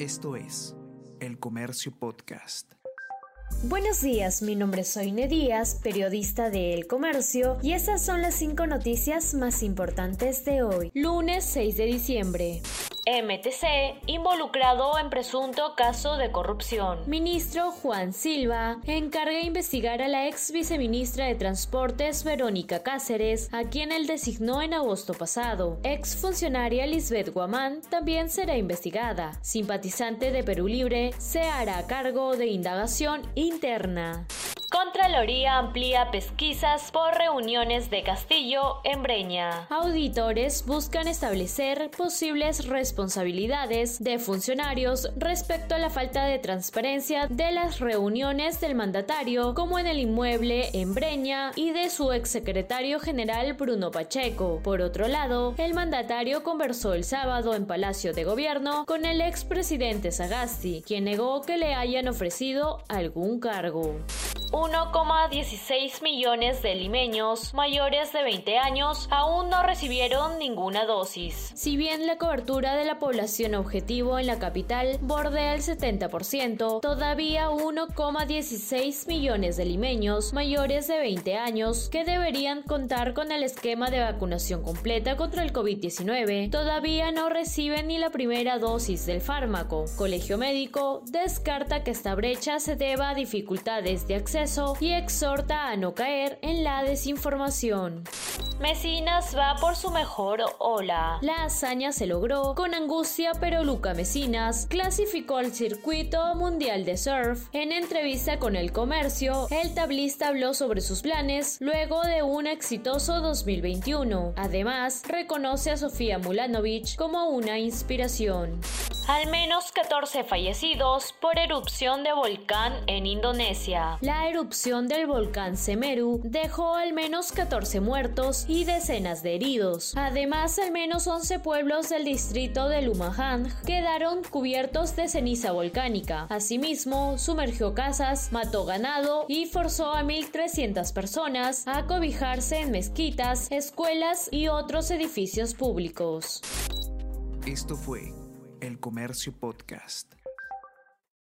Esto es El Comercio Podcast. Buenos días, mi nombre es Soine Díaz, periodista de El Comercio, y estas son las cinco noticias más importantes de hoy, lunes 6 de diciembre. MTC involucrado en presunto caso de corrupción. Ministro Juan Silva encarga investigar a la ex viceministra de Transportes Verónica Cáceres, a quien él designó en agosto pasado. Ex funcionaria Lisbeth Guamán también será investigada. Simpatizante de Perú Libre se hará cargo de indagación interna. Contraloría amplía pesquisas por reuniones de Castillo en Breña. Auditores buscan establecer posibles responsabilidades de funcionarios respecto a la falta de transparencia de las reuniones del mandatario, como en el inmueble en Breña, y de su exsecretario general Bruno Pacheco. Por otro lado, el mandatario conversó el sábado en Palacio de Gobierno con el expresidente Sagasti, quien negó que le hayan ofrecido algún cargo. 1,16 millones de limeños mayores de 20 años aún no recibieron ninguna dosis. Si bien la cobertura de la población objetivo en la capital bordea el 70%, todavía 1,16 millones de limeños mayores de 20 años que deberían contar con el esquema de vacunación completa contra el COVID-19 todavía no reciben ni la primera dosis del fármaco. Colegio Médico descarta que esta brecha se deba a dificultades de acceso y exhorta a no caer en la desinformación. Mesinas va por su mejor ola. La hazaña se logró con angustia, pero Luca Mesinas clasificó al circuito mundial de surf. En entrevista con El Comercio, el tablista habló sobre sus planes luego de un exitoso 2021. Además, reconoce a Sofía Mulanovic como una inspiración. Al menos 14 fallecidos por erupción de volcán en Indonesia. La erupción del volcán Semeru dejó al menos 14 muertos y decenas de heridos. Además, al menos 11 pueblos del distrito de Lumajang quedaron cubiertos de ceniza volcánica. Asimismo, sumergió casas, mató ganado y forzó a 1.300 personas a cobijarse en mezquitas, escuelas y otros edificios públicos. Esto fue el Comercio Podcast.